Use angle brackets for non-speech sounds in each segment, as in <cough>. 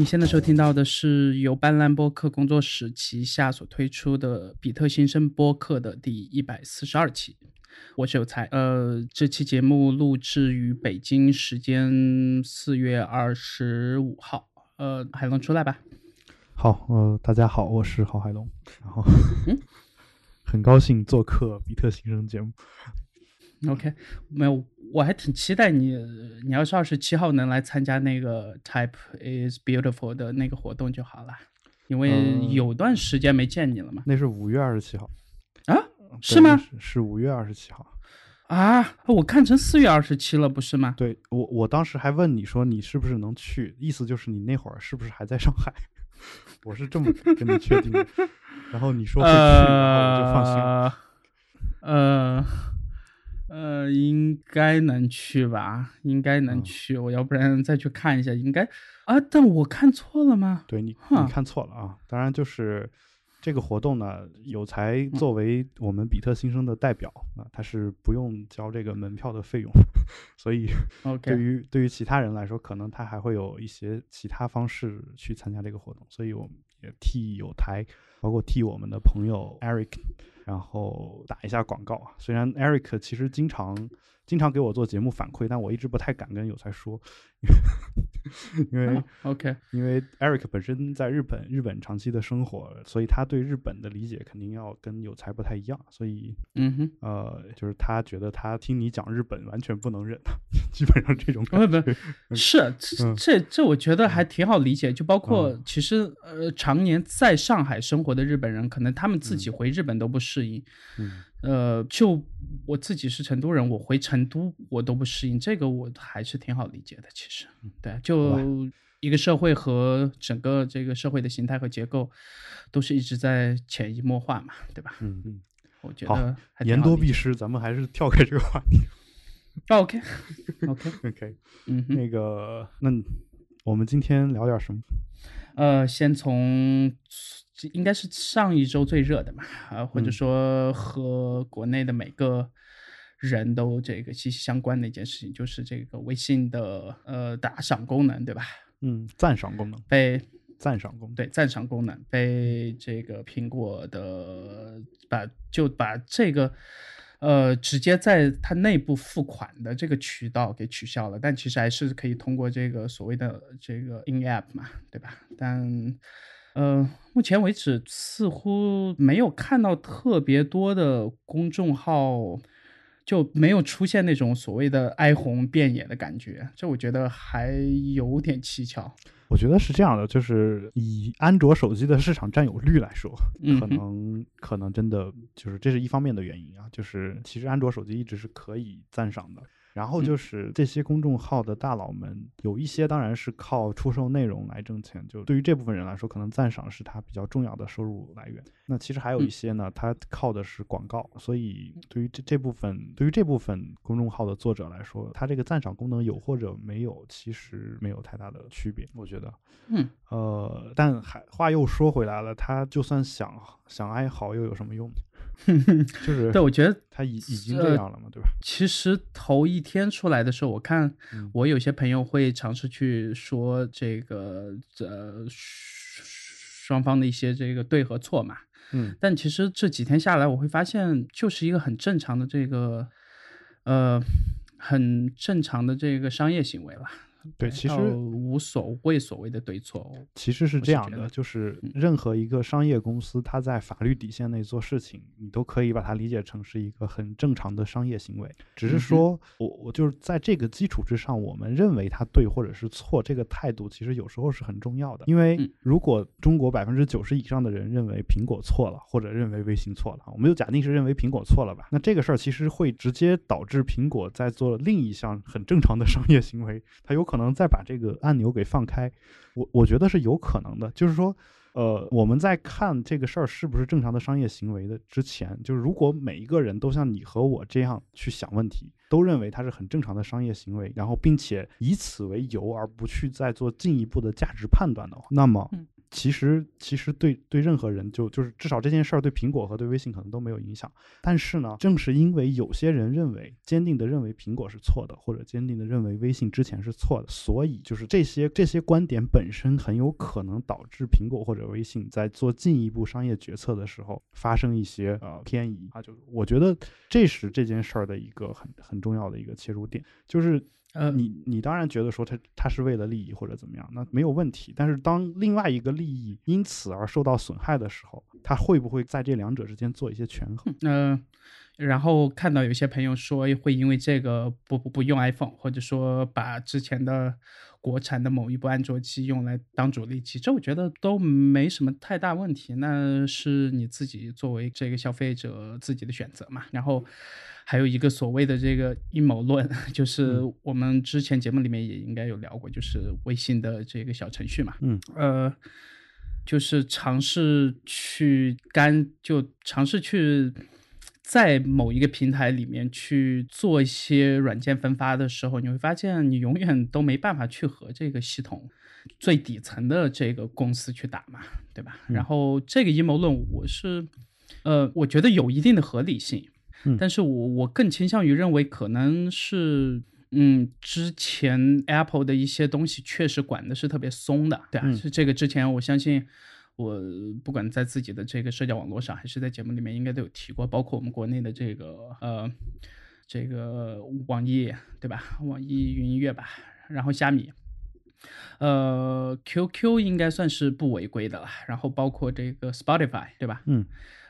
你现在收听到的是由斑斓播客工作室旗下所推出的比特新生播客的第一百四十二期。我是有才，呃，这期节目录制于北京时间四月二十五号。呃，海龙出来吧。好，呃，大家好，我是郝海龙，然后 <laughs> 很高兴做客比特新生节目。OK，没有，我还挺期待你，你要是二十七号能来参加那个 Type is Beautiful 的那个活动就好了，因为嗯有段时间没见你了嘛。那是五月二十七号，啊，是吗？是是五月二十七号。啊，我看成四月二十七了，不是吗？对我，我当时还问你说你是不是能去，意思就是你那会儿是不是还在上海？<laughs> 我是这么跟你确定的。然后你说会去，然后我就放心了。呃，呃，应该能去吧？应该能嗯去，我要不然再去看一下，应该啊？但我看错了吗？对你，你看错了啊！当然，就是这个活动呢，有才作为我们比特新生的代表啊，他是不用交这个门票的费用，<laughs> 所以对于对于其他人来说，可能他还会有一些其他方式去参加这个活动，所以我们也替有才，包括替我们的朋友 Eric，然后打一下广告啊。虽然 Eric 其实经常经常给我做节目反馈，但我一直不太敢跟有才说，<laughs> 啊 OK，因为 Eric 本身在日本，日本长期的生活，所以他对日本的理解肯定要跟有才不太一样，所以嗯哼。呃，就是他觉得他听你讲日本完全不能忍，<laughs> 基本上这种不感觉。不是这嗯这这，我觉得还挺好理解。就包括嗯其实呃，常年在上海生活的日本人，可能他们自己回日本都不适应。嗯呃，就我自己是成都人，我回成都我都不适应，这个我还是挺好理解的。其实，对，就一个社会和整个这个社会的形态和结构，都是一直在潜移默化嘛，对吧？嗯嗯，我觉得言多必失，咱们还是跳开这个话题。<laughs> OK OK，OK，嗯。那个，那我们今天聊点什么？呃，先从这应该是上一周最热的嘛，啊，或者嗯说和国内的每个人都这个息息相关的一件事情，就是这个微信的呃打赏功能，对吧？嗯，赞赏功能，被赞赏功能。对赞赏功能被这个苹果的把就把这个呃直接在它内部付款的这个渠道给取消了，但其实还是可以通过这个所谓的这个 in app 嘛，对吧？但呃，目前为止似乎没有看到特别多的公众号。就没有出现那种所谓的哀鸿遍野的感觉，这我觉得还有点蹊跷。我觉得是这样的，就是以安卓手机的市场占有率来说，可能可能真的就是这是一方面的原因啊，就是其实安卓手机一直是可以赞赏的。然后嗯就是这些公众号的大佬们，有一些当然是靠出售内容来挣钱，就对于这部分人来说，可能赞赏是他比较重要的收入来源。那其实还有一嗯些呢，他靠的是广告，所以对于这这部分，对于这部分公众号的作者来说，他这个赞赏功能有或者没有，其实没有太大的区别，我觉得。嗯，呃，但还话又说回来了，他就算想想哀嚎，又有什么用呢？<laughs> 就是对，我觉得他已已经呃这样了嘛，对吧？其实头一天出来的时候，我看嗯我有些朋友会尝试去说这个呃双方的一些这个对和错嘛，嗯但其实这几天下来，我会发现就是一个很正常的这个呃很正常的这个商业行为了。对，其实无所谓所谓的对错。其实是这样的，是就是嗯任何一个商业公司，它在法律底线内做事情，你都可以把它理解成是一个很正常的商业行为。只是说，我我就是在这个基础之上，我们认为它对或者是错，这个态度其实有时候是很重要的。因为嗯如果中国百分之九十以上的人认为苹果错了，或者认为微信错了，我们就假定是认为苹果错了吧，那这个事儿其实会直接导致苹果在做另一项很正常的商业行为，它有可能再把这个按钮给放开。我我觉得是有可能的，就是说。呃，我们在看这个事儿是不是正常的商业行为的之前，就是如果每一个人都像你和我这样去想问题，都认为它是很正常的商业行为，然后并且以此为由而不去再做进一步的价值判断的话，那么其实其实对对任何人就就是至少这件事儿对苹果和对微信可能都没有影响。但是呢，正是因为有些人认为坚定的认为苹果是错的，或者坚定的认为微信之前是错的，所以就是这些这些观点本身很有可能导致苹果或者微信在做进一步商业决策的时候发生一些呃偏移啊。就我觉得这是这件事儿的一个很很重要的一个切入点，就是。呃，你你当然觉得说他他是为了利益或者怎么样，那没有问题。但是当另外一个利益因此而受到损害的时候，他会不会在这两者之间做一些权衡？嗯，然后看到有些朋友说会因为这个不不不用 iPhone，或者说把之前的国产的某一部安卓机用来当主力机，这我觉得都没什么太大问题，那是你自己作为这个消费者自己的选择嘛。然后。还有一个所谓的这个阴谋论，就是我们之前节目里面也应该有聊过，就是微信的这个小程序嘛，嗯，呃，就是尝试去干，就尝试去在某一个平台里面去做一些软件分发的时候，你会发现你永远都没办法去和这个系统最底层的这个公司去打嘛，对吧？然后这个阴谋论，我是，呃，我觉得有一定的合理性。但是我我更倾向于认为，可能是，嗯，之前 Apple 的一些东西确实管的是特别松的，对啊，是这个之前我相信，我不管在自己的这个社交网络上，还是在节目里面，应该都有提过，包括我们国内的这个呃，这个网易，对吧？网易云音乐吧，然后虾米，呃，QQ 应该算是不违规的了，然后包括这个 Spotify，对吧？嗯。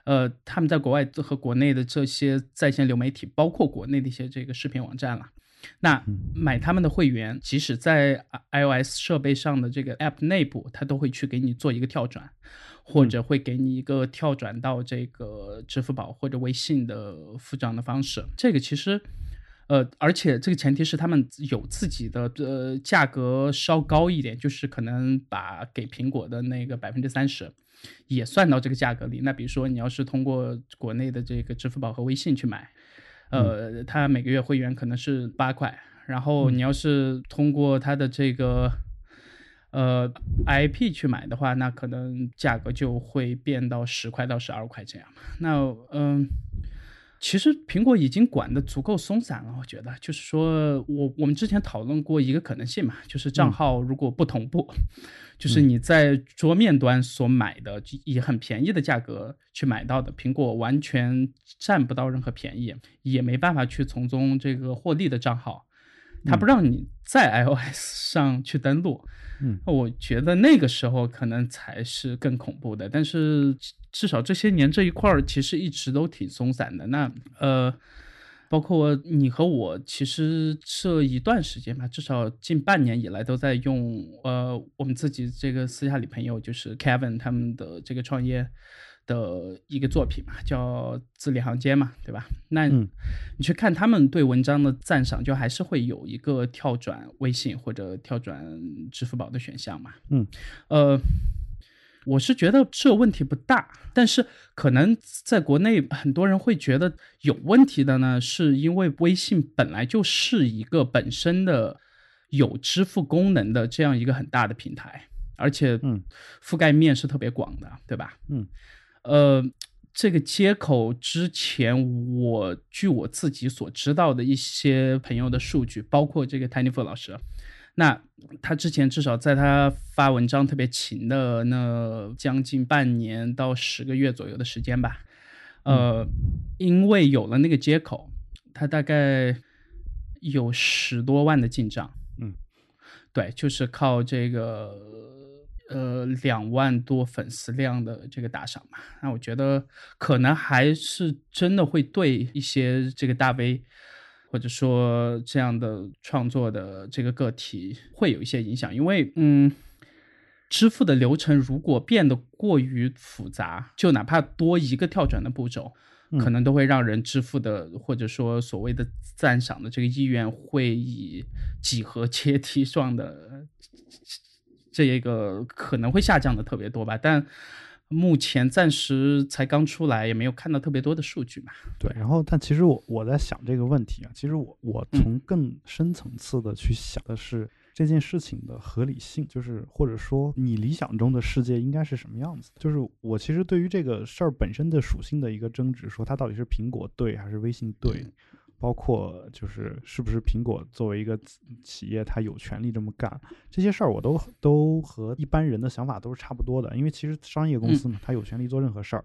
呃，他们在国外和国内的这些在线流媒体，包括国内的一些这个视频网站了，那买他们的会员，即使在 iOS 设备上的这个 App 内部，它都会去给你做一个跳转，或者会给你一个跳转到这个支付宝或者微信的付账的方式。这个其实，呃，而且这个前提是他们有自己的呃价格稍高一点，就是可能把给苹果的那个百分之三十。也算到这个价格里。那比如说，你要是通过国内的这个支付宝和微信去买，呃，它每个月会员可能是八块。然后你要是通过它的这个呃 IP 去买的话，那可能价格就会变到十块到十二块这样那嗯。其实苹果已经管得足够松散了，我觉得，就是说我我们之前讨论过一个可能性嘛，就是账号如果不同步，就是你在桌面端所买的以很便宜的价格去买到的，苹果完全占不到任何便宜，也没办法去从中这个获利的账号，它不让你在 <laughs> iOS 上去登录，嗯，我觉得那个时候可能才是更恐怖的，但是。至少这些年这一块儿其实一直都挺松散的。那呃，包括你和我，其实这一段时间吧，至少近半年以来都在用呃我们自己这个私下里朋友，就是 Kevin 他们的这个创业的一个作品嘛，叫《字里行间》嘛，对吧？那你去看他们对文章的赞赏，就还是会有一个跳转微信或者跳转支付宝的选项嘛。嗯，呃。我是觉得这问题不大，但是可能在国内很多人会觉得有问题的呢，是因为微信本来就是一个本身的有支付功能的这样一个很大的平台，而且嗯，覆盖面是特别广的，对吧？嗯，呃，这个接口之前我据我自己所知道的一些朋友的数据，包括这个 Tiny Fu 老师。那他之前至少在他发文章特别勤的那将近半年到十个月左右的时间吧，呃，因为有了那个接口，他大概有十多万的进账。嗯，对，就是靠这个呃两万多粉丝量的这个打赏嘛。那我觉得可能还是真的会对一些这个大 V。或者说这样的创作的这个个体会有一些影响，因为嗯，支付的流程如果变得过于复杂，就哪怕多一个跳转的步骤，可能都会让人支付的或者说所谓的赞赏的这个意愿会以几何阶梯状的这一个可能会下降的特别多吧，但。目前暂时才刚出来，也没有看到特别多的数据嘛。对，然后但其实我我在想这个问题啊，其实我我从更深层次的去想的是，这件事情的合理性，就是或者说你理想中的世界应该是什么样子。就是我其实对于这个事儿本身的属性的一个争执，说它到底是苹果对还是微信对。包括就是是不是苹果作为一个企业，它有权利这么干这些事儿，我都都和一般人的想法都是差不多的。因为其实商业公司嘛，它有权利做任何事儿，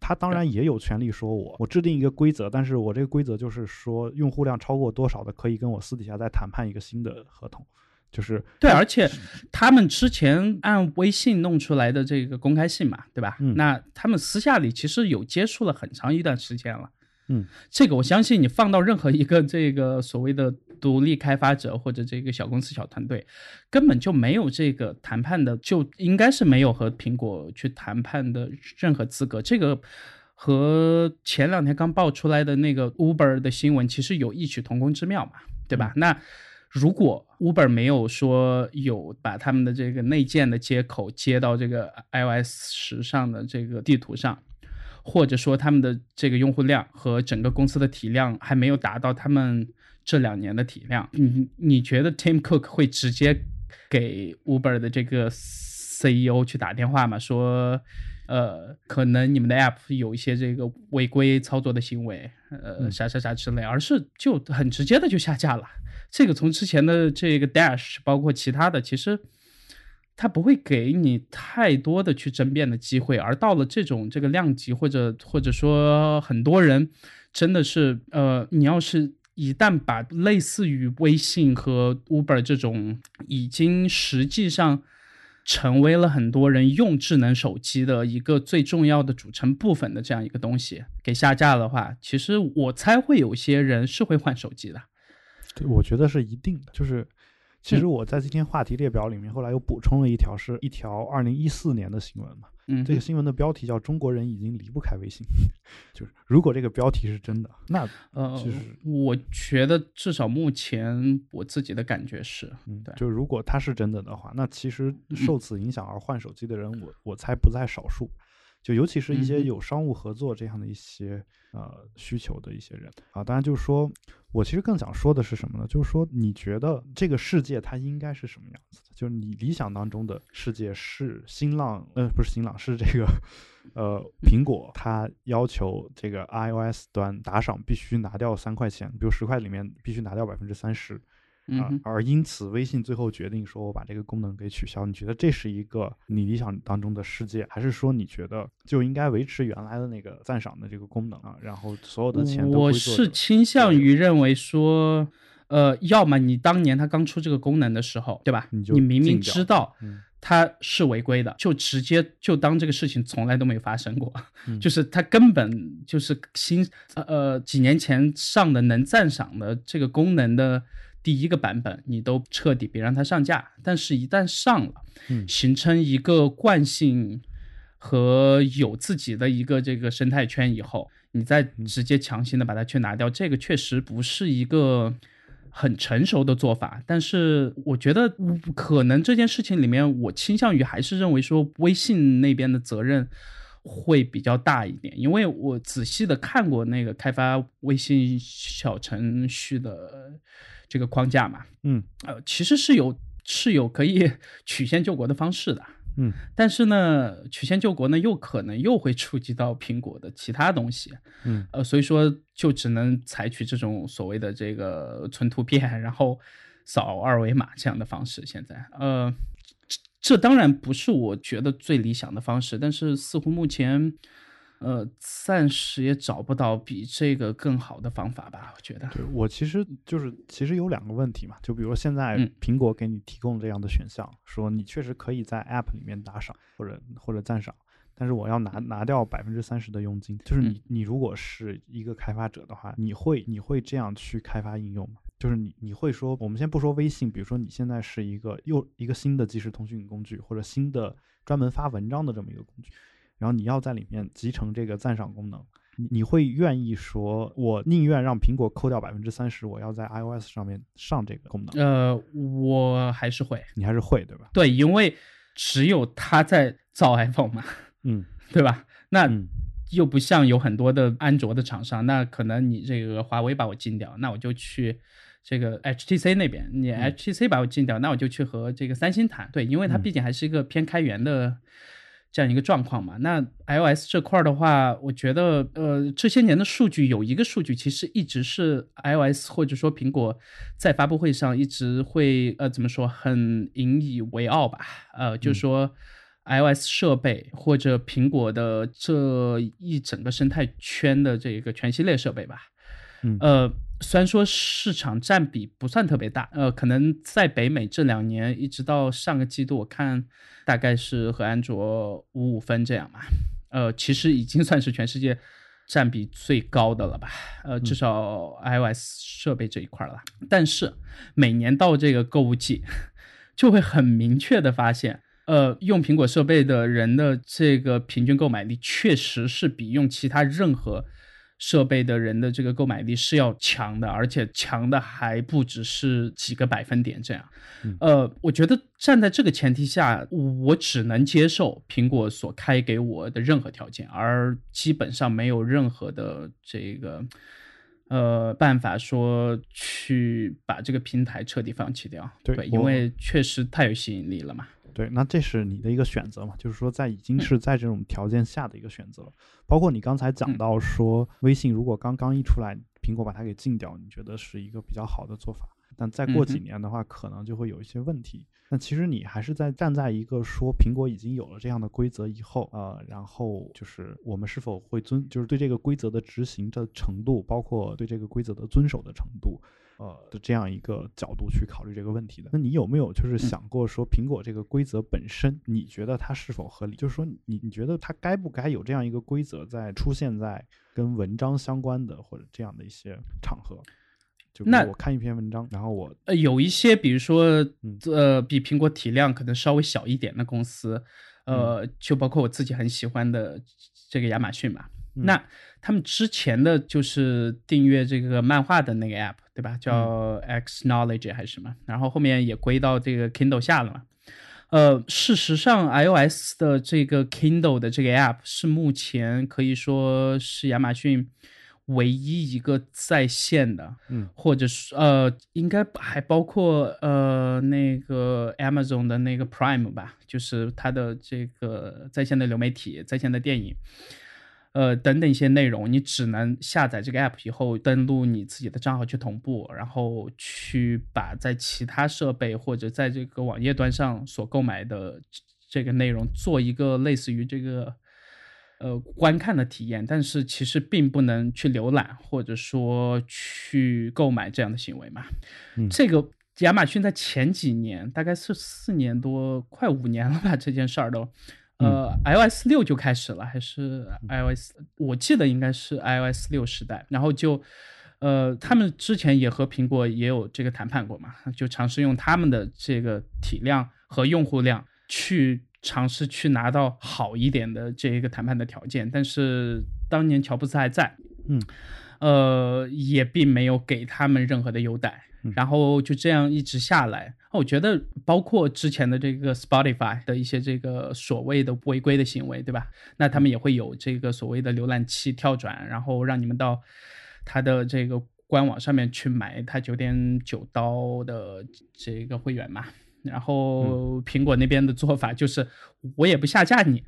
它当然也有权利说我我制定一个规则，但是我这个规则就是说用户量超过多少的，可以跟我私底下再谈判一个新的合同。就是对，而且他们之前按微信弄出来的这个公开信嘛，对吧？那他们私下里其实有接触了很长一段时间了。嗯，这个我相信你放到任何一个这个所谓的独立开发者或者这个小公司小团队，根本就没有这个谈判的，就应该是没有和苹果去谈判的任何资格。这个和前两天刚爆出来的那个 Uber 的新闻其实有异曲同工之妙嘛，对吧？那如果 Uber 没有说有把他们的这个内建的接口接到这个 iOS 十上的这个地图上。或者说他们的这个用户量和整个公司的体量还没有达到他们这两年的体量，你你觉得 Tim Cook 会直接给 Uber 的这个 CEO 去打电话吗？说，呃，可能你们的 App 有一些这个违规操作的行为，呃，啥啥啥之类，而是就很直接的就下架了。这个从之前的这个 Dash 包括其他的，其实。他不会给你太多的去争辩的机会，而到了这种这个量级，或者或者说很多人真的是，呃，你要是一旦把类似于微信和 Uber 这种已经实际上成为了很多人用智能手机的一个最重要的组成部分的这样一个东西给下架的话，其实我猜会有些人是会换手机的。对，我觉得是一定的，就是。其实我在今天话题列表里面，后来又补充了一条，是一条二零一四年的新闻嘛。嗯，这个新闻的标题叫“中国人已经离不开微信”。<laughs> 就是如果这个标题是真的，那呃，就是我觉得至少目前我自己的感觉是，嗯，对，就如果它是真的的话，那其实受此影响而换手机的人，我我猜不在少数。就尤其是一些有商务合作这样的一些呃需求的一些人啊，当然就是说，我其实更想说的是什么呢？就是说，你觉得这个世界它应该是什么样子的？就是你理想当中的世界是新浪，呃，不是新浪，是这个呃苹果，它要求这个 iOS 端打赏必须拿掉三块钱，比如十块里面必须拿掉百分之三十。啊，而因此微信最后决定说，我把这个功能给取消。你觉得这是一个你理想当中的世界，还是说你觉得就应该维持原来的那个赞赏的这个功能啊？然后所有的钱都我是倾向于认为说，呃，要么你当年他刚出这个功能的时候，对吧？你你明明知道它是违规的，就直接就当这个事情从来都没有发生过，<laughs> 就是它根本就是新呃几年前上的能赞赏的这个功能的。第一个版本你都彻底别让它上架，但是一旦上了，嗯，形成一个惯性和有自己的一个这个生态圈以后，你再直接强行的把它去拿掉，这个确实不是一个很成熟的做法。但是我觉得可能这件事情里面，我倾向于还是认为说微信那边的责任会比较大一点，因为我仔细的看过那个开发微信小程序的。这个框架嘛，嗯，呃，其实是有是有可以 <laughs> 曲线救国的方式的，嗯，但是呢，曲线救国呢，又可能又会触及到苹果的其他东西，嗯，呃，所以说就只能采取这种所谓的这个存图片，然后扫二维码这样的方式。现在，呃，这这当然不是我觉得最理想的方式，但是似乎目前。呃，暂时也找不到比这个更好的方法吧？我觉得，对我其实就是其实有两个问题嘛，就比如现在苹果给你提供这样的选项，说你确实可以在 App 里面打赏或者或者赞赏，但是我要拿拿掉百分之三十的佣金。就是你你如果是一个开发者的话，你会你会这样去开发应用吗？就是你你会说，我们先不说微信，比如说你现在是一个又一个新的即时通讯工具，或者新的专门发文章的这么一个工具。然后你要在里面集成这个赞赏功能，你你会愿意说，我宁愿让苹果扣掉百分之三十，我要在 iOS 上面上这个功能？呃，我还是会，你还是会对吧？对，因为只有他在造 iPhone 嘛，嗯，<laughs> 对吧？那又不像有很多的安卓的厂商，那可能你这个华为把我禁掉，那我就去这个 HTC 那边，你 HTC 把我禁掉，那我就去和这个三星谈。对，因为它毕竟还是一个偏开源的这样一个状况嘛。那 iOS 这块的话，我觉得呃这些年的数据有一个数据，其实一直是 iOS 或者说苹果在发布会上一直会呃怎么说很引以为傲吧。呃，就是说 iOS 设备或者苹果的这一整个生态圈的这个全系列设备吧。嗯呃，虽然说市场占比不算特别大，呃，可能在北美这两年一直到上个季度，我看大概是和安卓五五分这样嘛，呃，其实已经算是全世界占比最高的了吧，呃，至少 iOS 设备这一块了。但是每年到这个购物季，<laughs> 就会很明确的发现。呃，用苹果设备的人的这个平均购买力，确实是比用其他任何设备的人的这个购买力是要强的，而且强的还不只是几个百分点这样。呃，我觉得站在这个前提下，我只能接受苹果所开给我的任何条件，而基本上没有任何的这个呃办法说去把这个平台彻底放弃掉。对因为确实太有吸引力了嘛。对，那这是你的一个选择嘛？就是说，在已经嗯是在这种条件下的一个选择，包括你刚才讲嗯到说，微信如果刚刚一出来，苹果把它给禁掉，你觉得是一个比较好的做法？但再过几年的话，可能就会有一些问题。那其实你还是在站在一个说苹果已经有了这样的规则以后，呃，然后就是我们是否会遵，就是对这个规则的执行的程度，包括对这个规则的遵守的程度，呃的这样一个角度去考虑这个问题的。那你有没有就是想过说，苹果这个规则本身，你觉得它是否合理？就是说你，你你觉得它该不该有这样一个规则在出现在跟文章相关的或者这样的一些场合？就我看一篇文章，然后我呃，有一些比如说嗯，呃，比苹果体量可能稍微小一点的公司，呃，嗯就包括我自己很喜欢的这个亚马逊嘛。嗯那他们之前的就是订阅这个漫画的那个 app，对吧？叫嗯 X Knowledge 还是什么？然后后面也归到这个 Kindle 下了嘛。呃，事实上，iOS 的这个 Kindle 的这个 app 是目前可以说是亚马逊唯一一个在线的，嗯或者是呃，应该还包括呃那个 Amazon 的那个 Prime 吧，就是它的这个在线的流媒体、在线的电影，呃等等一些内容，你只能下载这个 app 以后，登录你自己的账号去同步，然后去把在其他设备或者在这个网页端上所购买的这个内容做一个类似于这个。呃，观看的体验，但是其实并不能去浏览或者说去购买这样的行为嘛。嗯这个亚马逊在前几年，大概是四年多，快五年了吧，这件事儿都。呃、i o s 六就开始了，还是 iOS？我记得应该是 iOS 六时代，然后就，呃，他们之前也和苹果也有这个谈判过嘛，就尝试用他们的这个体量和用户量去尝试去拿到好一点的这一个谈判的条件，但是当年乔布斯还在，嗯，呃，也并没有给他们任何的优待，嗯然后就这样一直下来。我觉得包括之前的这个 Spotify 的一些这个所谓的违规的行为，对吧？那他们也会有这个所谓的浏览器跳转，然后让你们到它的这个官网上面去买它九点九刀的这个会员嘛。然后苹果那边的做法就是，我也不下架你，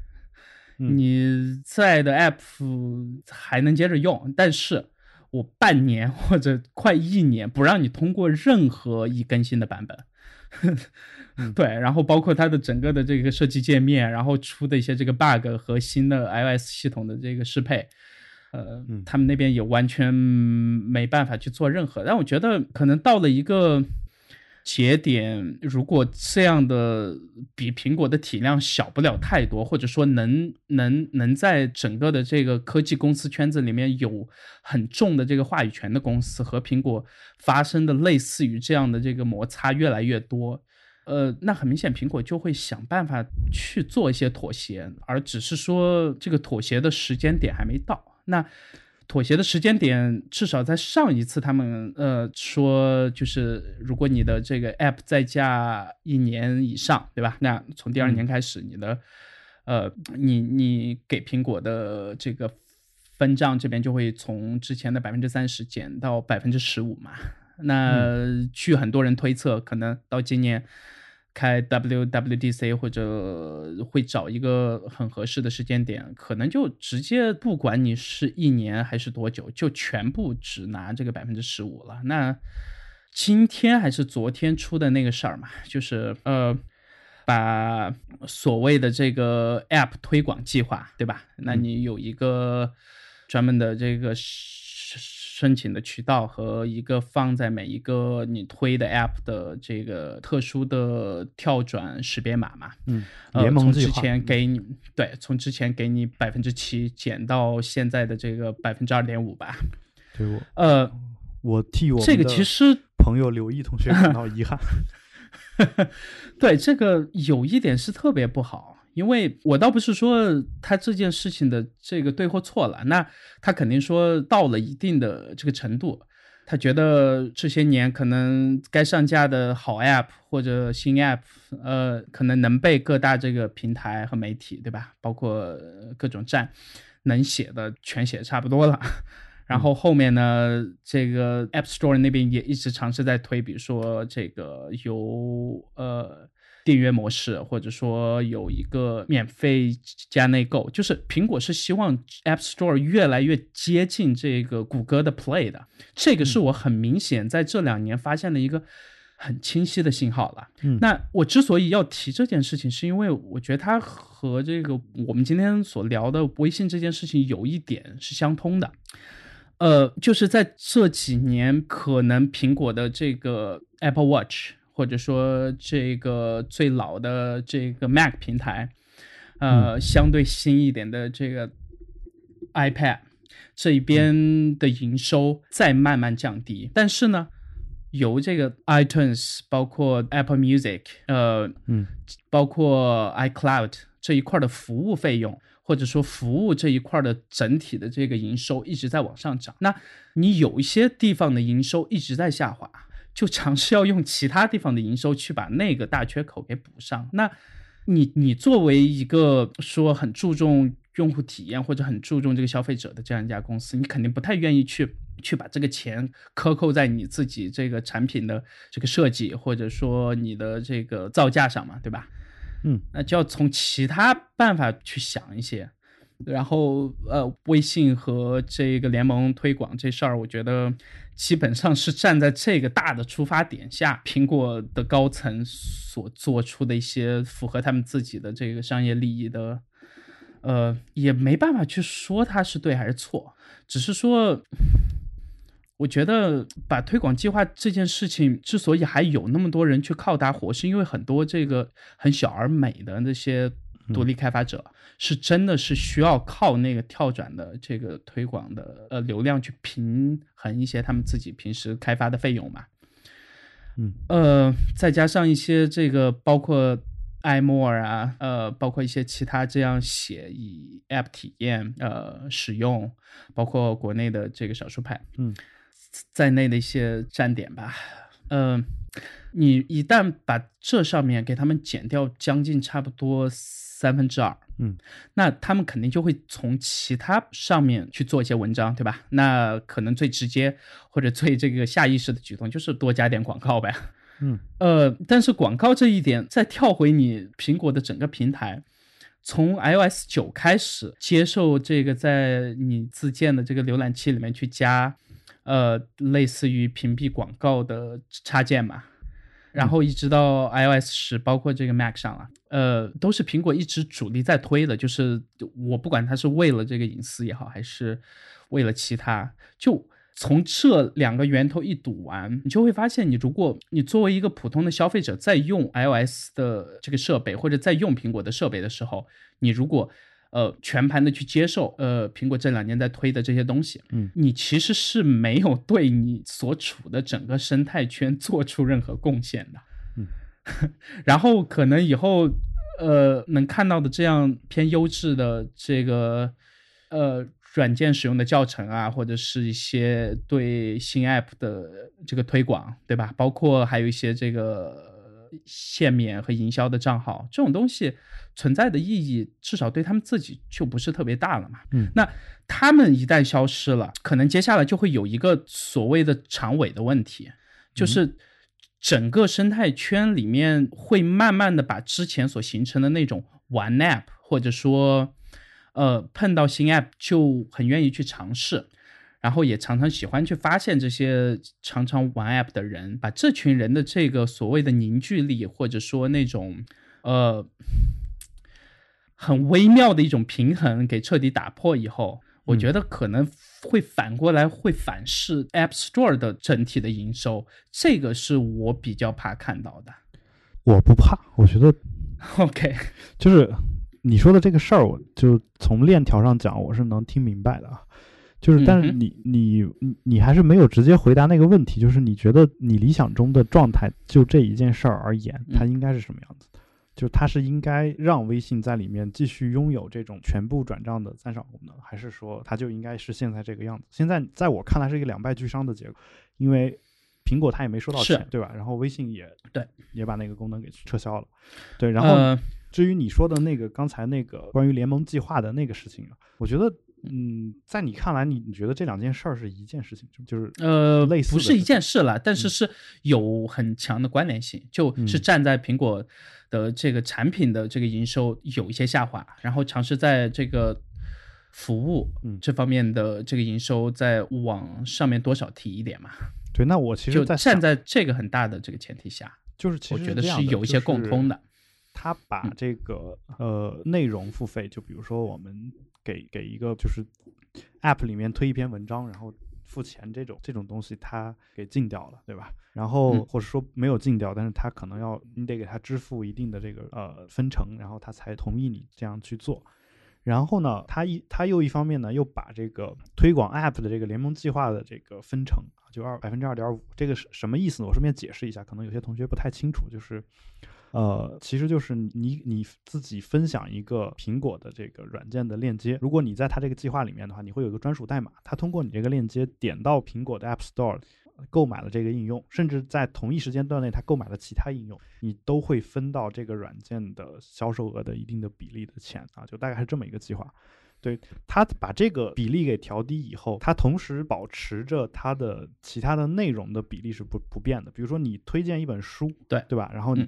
嗯你在的 app 还能接着用，但是我半年或者快一年不让你通过任何已更新的版本。对，然后包括它的整个的这个设计界面，然后出的一些这个 bug 和新的 iOS 系统的这个适配，呃，嗯他们那边也完全没办法去做任何。但我觉得可能到了一个节点，如果这样的比苹果的体量小不了太多，或者说能能能在整个的这个科技公司圈子里面有很重的这个话语权的公司和苹果发生的类似于这样的这个摩擦越来越多。呃，那很明显，苹果就会想办法去做一些妥协，而只是说这个妥协的时间点还没到。那妥协的时间点，至少在上一次他们呃说，就是如果你的这个 app 在架一年以上，对吧？那从第二年开始，你的、呃，你你给苹果的这个分账这边就会从之前的百分之三十减到百分之十五嘛。那据很多人推测，可能到今年开 WWDC 或者会找一个很合适的时间点，可能就直接不管你是一年还是多久，就全部只拿这个百分之十五了。那今天还是昨天出的那个事儿嘛，就是呃。把所谓的这个 App 推广计划，对吧？那你有一个专门的这个申请的渠道和一个放在每一个你推的 App 的这个特殊的跳转识别码嘛？嗯，联盟之前给你对，从之前给你百分之七减到现在的这个百分之二点五吧。对我呃，我替我这个其实朋友刘毅同学感到遗憾。<laughs> 对这个有一点是特别不好，因为我倒不是说他这件事情的这个对或错了，那他肯定说到了一定的这个程度，他觉得这些年可能该上架的好 app 或者新 app，呃，可能能被各大这个平台和媒体，对吧？包括各种站能写的全写差不多了。<laughs> 然后后面呢，这个 App Store 那边也一直尝试在推，比如说这个有呃订阅模式，或者说有一个免费加内购，就是苹果是希望 App Store 越来越接近这个谷歌的 Play 的。这个是我很明显在这两年发现的一个很清晰的信号了。嗯，那我之所以要提这件事情，是因为我觉得它和这个我们今天所聊的微信这件事情有一点是相通的。呃，就是在这几年，可能苹果的这个 Apple Watch，或者说这个最老的这个 Mac 平台，呃，相对新一点的这个 iPad 这一边的营收在慢慢降低，但是呢，由这个 iTunes，包括 Apple Music，呃，嗯，包括 iCloud 这一块的服务费用。或者说服务这一块的整体的这个营收一直在往上涨，那你有一些地方的营收一直在下滑，就尝试要用其他地方的营收去把那个大缺口给补上。那你你作为一个说很注重用户体验或者很注重这个消费者的这样一家公司，你肯定不太愿意去去把这个钱克扣在你自己这个产品的这个设计或者说你的这个造价上嘛，对吧？嗯，那就要从其他办法去想一些，然后呃，微信和这个联盟推广这事儿，我觉得基本上是站在这个大的出发点下，苹果的高层所做出的一些符合他们自己的这个商业利益的，呃，也没办法去说它是对还是错，只是说。我觉得把推广计划这件事情之所以还有那么多人去靠它活，是因为很多这个很小而美的那些独立开发者，是真的是需要靠那个跳转的这个推广的呃流量去平衡一些他们自己平时开发的费用嘛。嗯，呃，再加上一些这个包括 iMore 啊，呃，包括一些其他这样写以 App 体验呃使用，包括国内的这个少数派，嗯。在内的一些站点吧，嗯，你一旦把这上面给他们减掉将近差不多三分之二，嗯，那他们肯定就会从其他上面去做一些文章，对吧？那可能最直接或者最这个下意识的举动就是多加点广告呗，嗯，呃，但是广告这一点再跳回你苹果的整个平台，从 iOS 九开始接受这个在你自建的这个浏览器里面去加。呃，类似于屏蔽广告的插件嘛，然后一直到 iOS 十，包括这个 Mac 上了，呃，都是苹果一直主力在推的。就是我不管它是为了这个隐私也好，还是为了其他，就从这两个源头一堵完，你就会发现，你如果你作为一个普通的消费者在用 iOS 的这个设备，或者在用苹果的设备的时候，你如果呃，全盘的去接受，呃，苹果这两年在推的这些东西，嗯，你其实是没有对你所处的整个生态圈做出任何贡献的，嗯，<laughs> 然后可能以后，呃，能看到的这样偏优质的这个，呃，软件使用的教程啊，或者是一些对新 app 的这个推广，对吧？包括还有一些这个限免和营销的账号，这种东西。存在的意义，至少对他们自己就不是特别大了嘛。嗯，那他们一旦消失了，可能接下来就会有一个所谓的长尾的问题。就是整个生态圈里面会慢慢的把之前所形成的那种玩 App，或者说呃碰到新 App 就很愿意去尝试。然后也常常喜欢去发现这些常常玩 App 的人，把这群人的这个所谓的凝聚力，或者说那种呃很微妙的一种平衡给彻底打破以后，我觉得可能会反过来会反噬 App Store 的整体的营收，这个是我比较怕看到的。我不怕，我觉得 <laughs> OK，就是你说的这个事儿，我就从链条上讲，我是能听明白的啊。就是，但是你你你你还是没有直接回答那个问题，就是你觉得你理想中的状态就这一件事儿而言，它应该是什么样子？就它是应该让微信在里面继续拥有这种全部转账的赞赏功能，还是说它就应该是现在这个样子？现在在我看来是一个两败俱伤的结果，因为苹果它也没收到钱，对吧？然后微信也对也把那个功能给撤销了，对。然后至于你说的那个刚才那个关于联盟计划的那个事情啊，我觉得。嗯，在你看来，你你觉得这两件事儿是一件事情，就是呃，类似不是一件事了，但是是有很强的关联性，就是站在苹果的这个产品的这个营收有一些下滑，然后尝试在这个服务这方面的这个营收在往上面多少提一点嘛？<laughs> 对，那我其实在站在这个很大的这个前提下，就是我觉得是有一些共通的。他把这个呃内容付费，就比如说我们。给给一个就是 App 里面推一篇文章，然后付钱这种这种东西，它给禁掉了，对吧？然后或者说没有禁掉，但是他可能要你得给他支付一定的这个呃分成，然后他才同意你这样去做。然后呢，他一他又一方面呢，又把这个推广 App 的这个联盟计划的这个分成就二百分之二点五，这个是什么意思呢？我顺便解释一下，可能有些同学不太清楚，就是。呃，其实就是你你自己分享一个苹果的这个软件的链接，如果你在它这个计划里面的话，你会有一个专属代码，它通过你这个链接点到苹果的 App Store，购买了这个应用，甚至在同一时间段内他购买了其他应用，你都会分到这个软件的销售额的一定的比例的钱啊，就大概是这么一个计划。对他把这个比例给调低以后，他同时保持着它的其他的内容的比例是不不变的，比如说你推荐一本书，对对吧？然后你。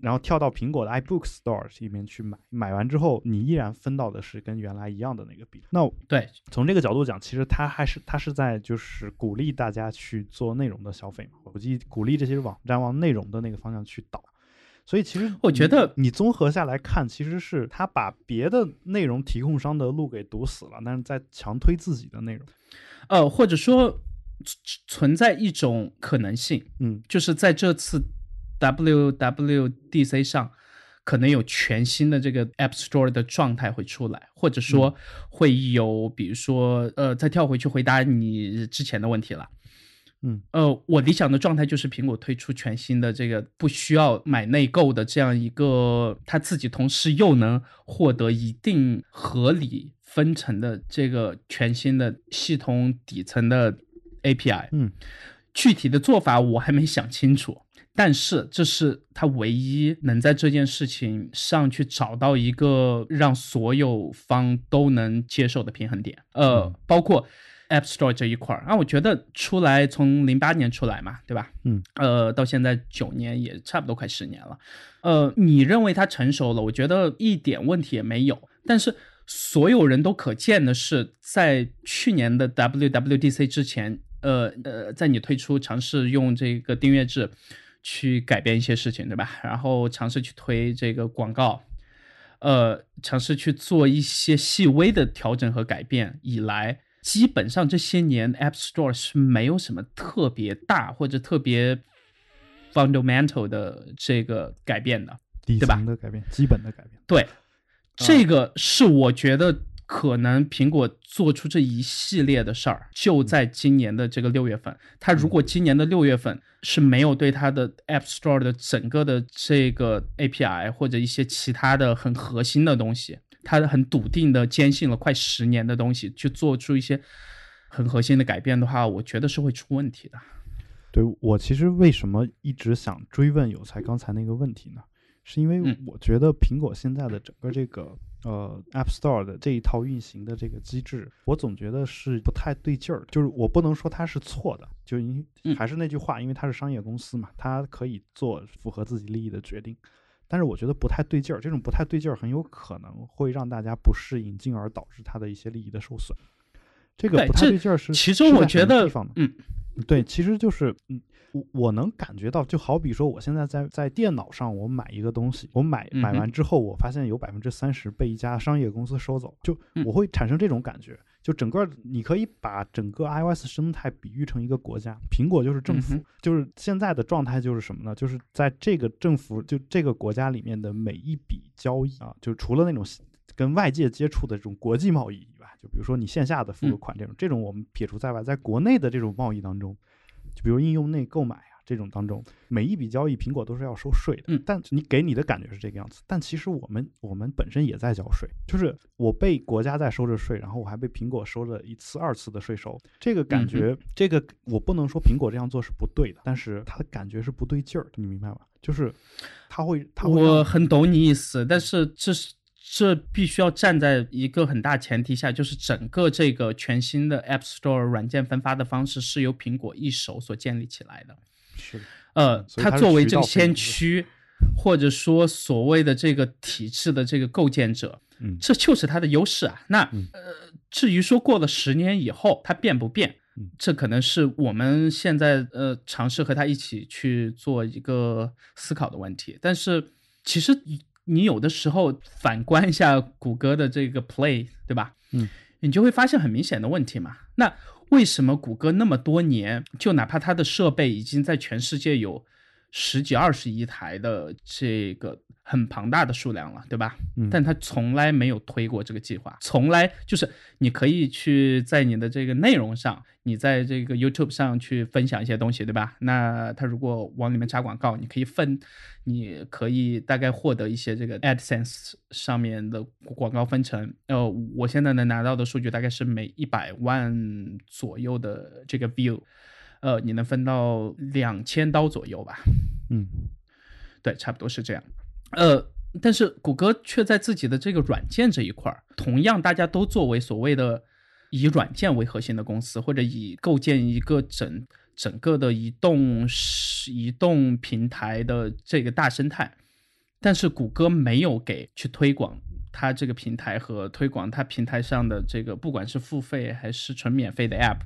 然后跳到苹果的 iBook Store 里面去买，买完之后你依然分到的是跟原来一样的那个比。那对，从这个角度讲，其实它还是它是在就是鼓励大家去做内容的消费嘛，估计鼓励这些网站往内容的那个方向去导。所以其实我觉得你综合下来看，其实是他把别的内容提供商的路给堵死了，但是在强推自己的内容。呃，或者说存在一种可能性，嗯，就是在这次。WWDC 上可能有全新的这个 App Store 的状态会出来，或者说会有，比如说，呃，再跳回去回答你之前的问题了。嗯，呃，我理想的状态就是苹果推出全新的这个不需要买内购的这样一个，它自己同时又能获得一定合理分成的这个全新的系统底层的 API。嗯，具体的做法我还没想清楚。但是这是他唯一能在这件事情上去找到一个让所有方都能接受的平衡点，呃，包括 App Store 这一块儿啊，我觉得出来从零八年出来嘛，对吧？嗯，呃，到现在九年也差不多快十年了，呃，你认为它成熟了？我觉得一点问题也没有。但是所有人都可见的是，在去年的 WWDC 之前，呃呃，在你推出尝试用这个订阅制。去改变一些事情，对吧？然后尝试去推这个广告，呃，尝试去做一些细微的调整和改变。以来，基本上这些年 App Store 是没有什么特别大或者特别 fundamental 的这个改变的，对吧？的改变，基本的改变。对，这个是我觉得。可能苹果做出这一系列的事儿，就在今年的这个六月份。它如果今年的六月份是没有对它的 App Store 的整个的这个 API 或者一些其他的很核心的东西，它很笃定的坚信了快十年的东西，去做出一些很核心的改变的话，我觉得是会出问题的。对我其实为什么一直想追问有才刚才那个问题呢？是因为嗯我觉得苹果现在的整个这个呃 App Store 的这一套运行的这个机制，我总觉得是不太对劲儿。就是我不能说它是错的，就因嗯还是那句话，因为它是商业公司嘛，它可以做符合自己利益的决定。但是我觉得不太对劲儿，这种不太对劲儿很有可能会让大家不适应，进而导致它的一些利益的受损。这个不太对劲儿是，其中我觉得嗯，对，其实就是，嗯，我我能感觉到，就好比说，我现在在在电脑上，我买一个东西，我买买完之后，我发现有百分之三十被一家商业公司收走，就嗯我会产生这种感觉。就整个，你可以把整个 iOS 生态比喻成一个国家，苹果就是政府，嗯就是现在的状态就是什么呢？就是在这个政府就这个国家里面的每一笔交易啊，就除了那种跟外界接触的这种国际贸易就比如说你线下的付个嗯款这种，这种我们撇除在外，在国内的这种贸易当中，就比如应用内购买啊这种当中，每一笔交易苹果都是要收税的。嗯但你给你的感觉是这个样子，但其实我们我们本身也在交税，就是我被国家在收着税，然后我还被苹果收了一次、二次的税收，这个感觉，这个我不能说苹果这样做是不对的，但是它的感觉是不对劲儿，你明白吗？就是他会，他会我很懂你意思，但是这是这必须要站在一个很大前提下，就是整个这个全新的 App Store 软件分发的方式是由苹果一手所建立起来的。是的呃，它作为这个先驱，或者说所谓的这个体制的这个构建者，嗯这就是它的优势啊。那、嗯呃，至于说过了十年以后它变不变，嗯这可能是我们现在呃尝试和他一起去做一个思考的问题。但是其实你你有的时候反观一下谷歌的这个 Play，对吧？嗯，你就会发现很明显的问题嘛。那为什么谷歌那么多年，就哪怕它的设备已经在全世界有十几二十亿台的这个很庞大的数量了，对吧？嗯但他从来没有推过这个计划，从来就是你可以去在你的这个内容上，你在这个 YouTube 上去分享一些东西，对吧？那他如果往里面插广告，你可以分，你可以大概获得一些这个 AdSense 上面的广告分成。呃，我现在能拿到的数据大概是每一百万左右的这个 view，呃，你能分到两千刀左右吧？嗯对，差不多是这样。呃，但是谷歌却在自己的这个软件这一块儿，同样大家都作为所谓的以软件为核心的公司，或者以构建一个整整个的移动移动平台的这个大生态，但是谷歌没有给去推广它这个平台和推广它平台上的这个不管是付费还是纯免费的 App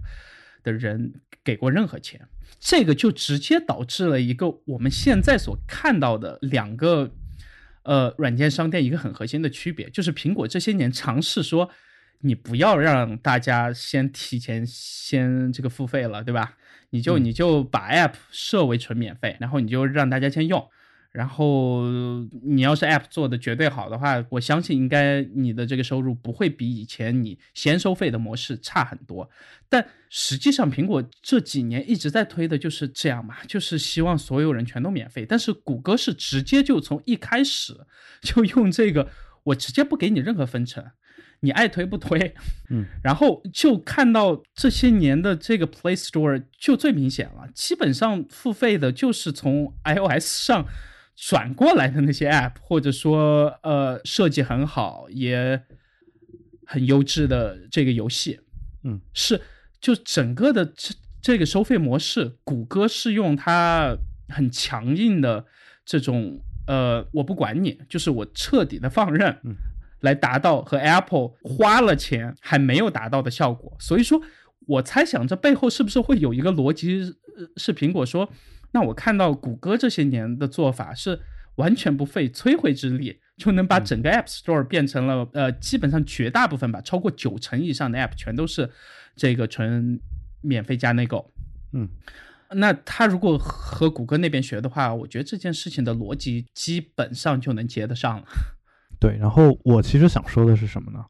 的人给过任何钱。这个就直接导致了一个我们现在所看到的两个呃软件商店一个很核心的区别，就是苹果这些年尝试说，你不要让大家先提前先这个付费了，对吧？你就嗯你就把 App 设为纯免费，然后你就让大家先用。然后你要是 App 做的绝对好的话，我相信应该你的这个收入不会比以前你先收费的模式差很多。但实际上，苹果这几年一直在推的就是这样嘛，就是希望所有人全都免费。但是谷歌是直接就从一开始就用这个，我直接不给你任何分成，你爱推不推。嗯，<laughs> 然后就看到这些年的这个 Play Store 就最明显了，基本上付费的就是从 iOS 上转过来的那些 App，或者说呃设计很好也很优质的这个游戏。嗯，是就整个的这这个收费模式，谷歌是用它很强硬的这种呃，我不管你，就是我彻底的放任，嗯，来达到和 Apple 花了钱还没有达到的效果。所以说，我猜想这背后是不是会有一个逻辑，呃是苹果说，那我看到谷歌这些年的做法是完全不费吹灰之力。就能把整个 App Store 变成了，呃，基本上绝大部分吧，超过九成以上的 App 全都是这个纯免费加内购。嗯，那他如果和谷歌那边学的话，我觉得这件事情的逻辑基本上就能接得上了。对。然后我其实想说的是什么呢？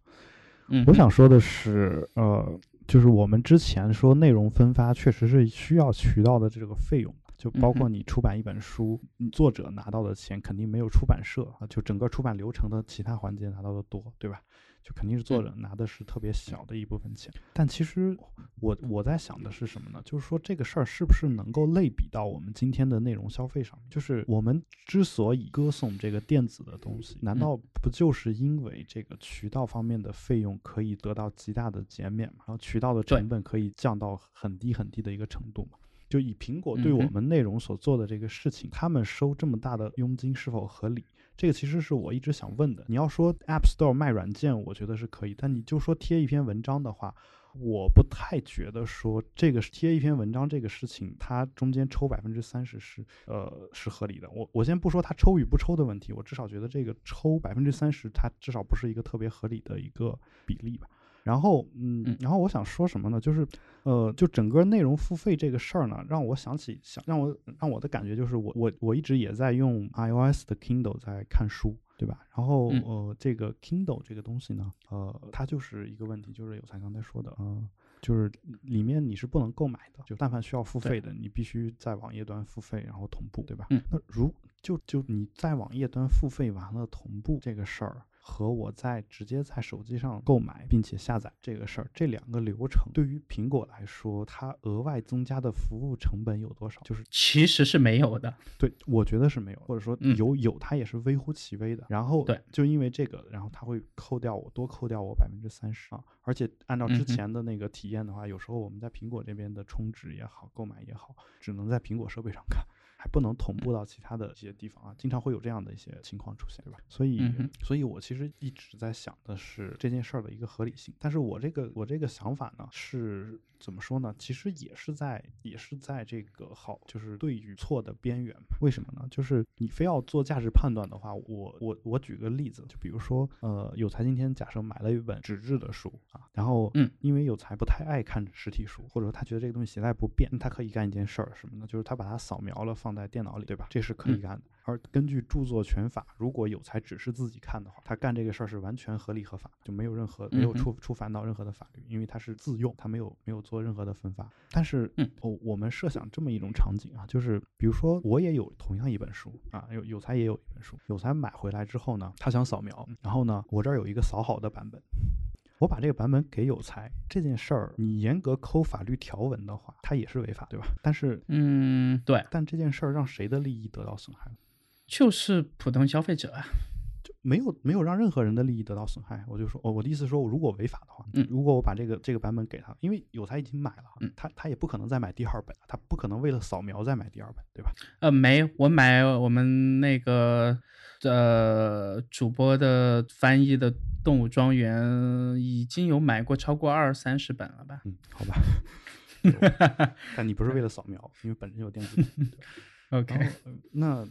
嗯，我想说的是，呃，就是我们之前说内容分发确实是需要渠道的这个费用，就包括你出版一本书，你作者拿到的钱肯定没有出版社啊，就整个出版流程的其他环节拿到的多，对吧？就肯定是作者拿的是特别小的一部分钱。但其实我我在想的是什么呢？就是说这个事儿是不是能够类比到我们今天的内容消费上面？就是我们之所以歌颂这个电子的东西，难道不就是因为这个渠道方面的费用可以得到极大的减免嘛？然后渠道的成本可以降到很低很低的一个程度嘛？就以苹果对我们内容所做的这个事情，他们收这么大的佣金是否合理？这个其实是我一直想问的。你要说 App Store 卖软件，我觉得是可以，但你就说贴一篇文章的话，我不太觉得说这个贴一篇文章这个事情，它中间抽百分之三十是呃是合理的。我我先不说它抽与不抽的问题，我至少觉得这个抽百分之三十，它至少不是一个特别合理的一个比例吧。然后，嗯，然后我想说什么呢？就是，呃，就整个内容付费这个事儿呢，让我想起，想让我让我的感觉就是，我我我一直也在用 iOS 的 Kindle 在看书，对吧？然后，呃，这个 Kindle 这个东西呢，呃，它就是一个问题，就是有才刚才说的，呃，就是里面你是不能购买的，就但凡需要付费的，你必须在网页端付费，然后同步，对吧？那如就就你在网页端付费完了同步这个事儿。和我在直接在手机上购买并且下载这个事儿，这两个流程对于苹果来说，它额外增加的服务成本有多少？就是其实是没有的。对，我觉得是没有，或者说有有，它也是微乎其微的。然后对，就因为这个，然后它会扣掉我多扣掉我百分之三十啊。而且按照之前的那个体验的话，有时候我们在苹果这边的充值也好，购买也好，只能在苹果设备上看。还不能同步到其他的一些地方啊，经常会有这样的一些情况出现，对吧？所以，所以我其实一直在想的是这件事儿的一个合理性。但是我这个我这个想法呢，是怎么说呢？其实也是在也是在这个好就是对与错的边缘。为什么呢？就是你非要做价值判断的话，我我我举个例子，就比如说，呃，有才今天假设买了一本纸质的书啊，然后，嗯，因为有才不太爱看实体书，或者说他觉得这个东西携带不便，他可以干一件事儿什么呢？就是他把它扫描了放。放在电脑里，对吧？这是可以干的。而根据著作权法，如果有才只是自己看的话，他干这个事儿是完全合理合法，就没有任何没有触触犯到任何的法律，因为他是自用，他没有没有做任何的分发。但是，哦，我们设想这么一种场景啊，就是比如说我也有同样一本书啊，有有才也有一本书，有才买回来之后呢，他想扫描，然后呢，我这儿有一个扫好的版本。我把这个版本给有才这件事儿，你严格抠法律条文的话，它也是违法，对吧？但是，嗯，对。但这件事儿让谁的利益得到损害？就是普通消费者啊，就没有没有让任何人的利益得到损害。我就说，哦，我的意思说，如果违法的话，嗯，如果我把这个这个版本给他，因为有才已经买了，嗯，他他也不可能再买第二本，他不可能为了扫描再买第二本，对吧？呃，没，我买我们那个呃主播的翻译的。动物庄园已经有买过超过二三十本了吧？嗯，好吧。<laughs> 但你不是为了扫描，因为本身有电子版。<laughs> OK，那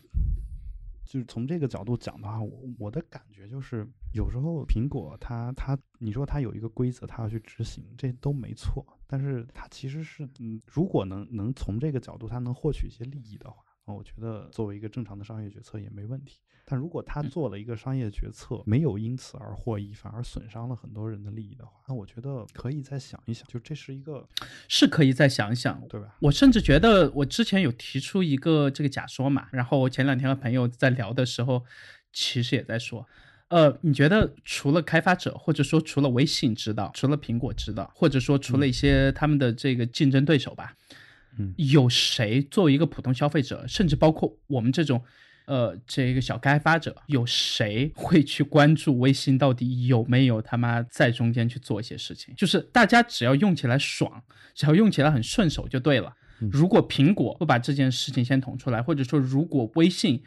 就是从这个角度讲的话，我我的感觉就是，有时候苹果它它，你说它有一个规则，它要去执行，这都没错。但是它其实是，嗯，如果能能从这个角度，它能获取一些利益的话。我觉得作为一个正常的商业决策也没问题，但如果他做了一个商业决策，没有因此而获益，反而损伤了很多人的利益的话，那我觉得可以再想一想，就这是一个是可以再想一想，对吧？我甚至觉得，我之前有提出一个这个假说嘛，然后前两天和朋友在聊的时候，其实也在说，呃，你觉得除了开发者，或者说除了微信知道，除了苹果知道，或者说除了一些他们的这个竞争对手吧？有谁作为一个普通消费者，甚至包括我们这种，呃，这个小开发者，有谁会去关注微信到底有没有他妈在中间去做一些事情？就是大家只要用起来爽，只要用起来很顺手就对了。如果苹果不把这件事情先捅出来，或者说如果微信，